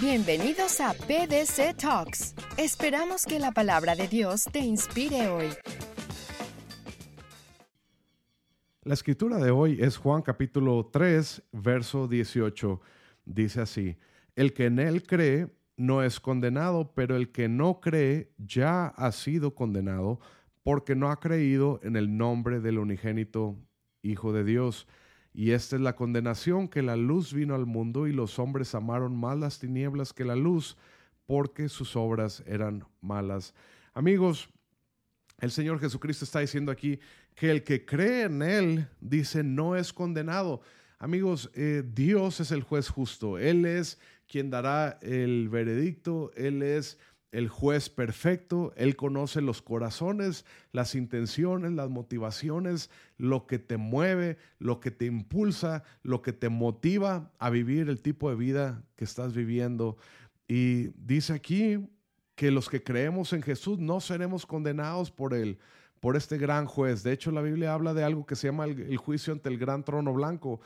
Bienvenidos a PDC Talks. Esperamos que la palabra de Dios te inspire hoy. La escritura de hoy es Juan capítulo 3, verso 18. Dice así, el que en él cree no es condenado, pero el que no cree ya ha sido condenado porque no ha creído en el nombre del unigénito Hijo de Dios. Y esta es la condenación que la luz vino al mundo y los hombres amaron más las tinieblas que la luz porque sus obras eran malas. Amigos, el Señor Jesucristo está diciendo aquí que el que cree en Él, dice, no es condenado. Amigos, eh, Dios es el juez justo. Él es quien dará el veredicto. Él es el juez perfecto, Él conoce los corazones, las intenciones, las motivaciones, lo que te mueve, lo que te impulsa, lo que te motiva a vivir el tipo de vida que estás viviendo. Y dice aquí que los que creemos en Jesús no seremos condenados por Él, por este gran juez. De hecho, la Biblia habla de algo que se llama el, juicio ante el gran trono blanco,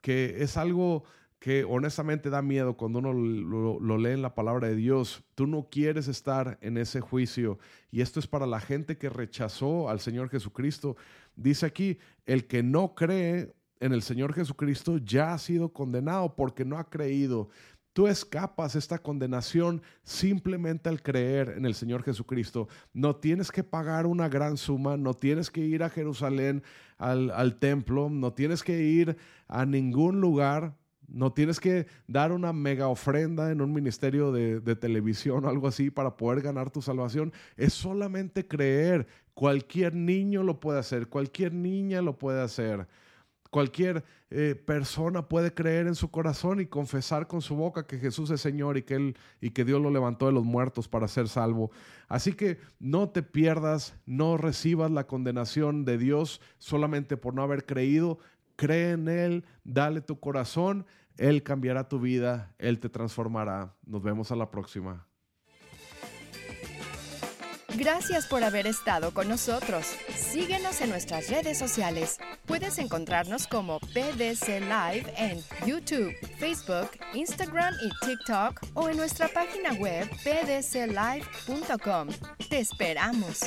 que es algo que honestamente da miedo cuando uno lo, lee en la palabra de Dios. Tú no quieres estar en ese juicio. Y esto es para la gente que rechazó al Señor Jesucristo. Dice aquí, el que no cree en el Señor Jesucristo ya ha sido condenado porque no ha creído. Tú escapas esta condenación simplemente al creer en el Señor Jesucristo. No tienes que pagar una gran suma, no tienes que ir a Jerusalén al, al templo, no tienes que ir a ningún lugar no tienes que dar una mega ofrenda en un ministerio de, televisión o algo así para poder ganar tu salvación. Es solamente creer. Cualquier niño lo puede hacer, cualquier niña lo puede hacer. Cualquier eh, persona puede creer en su corazón y confesar con su boca que Jesús es Señor y que, él, y que Dios lo levantó de los muertos para ser salvo. Así que no te pierdas, no recibas la condenación de Dios solamente por no haber creído cree en Él, dale tu corazón, Él cambiará tu vida, Él te transformará. Nos vemos a la próxima. Gracias por haber estado con nosotros. Síguenos en nuestras redes sociales. Puedes encontrarnos como PDC Live en YouTube, Facebook, Instagram y TikTok o en nuestra página web pdclive.com. Te esperamos.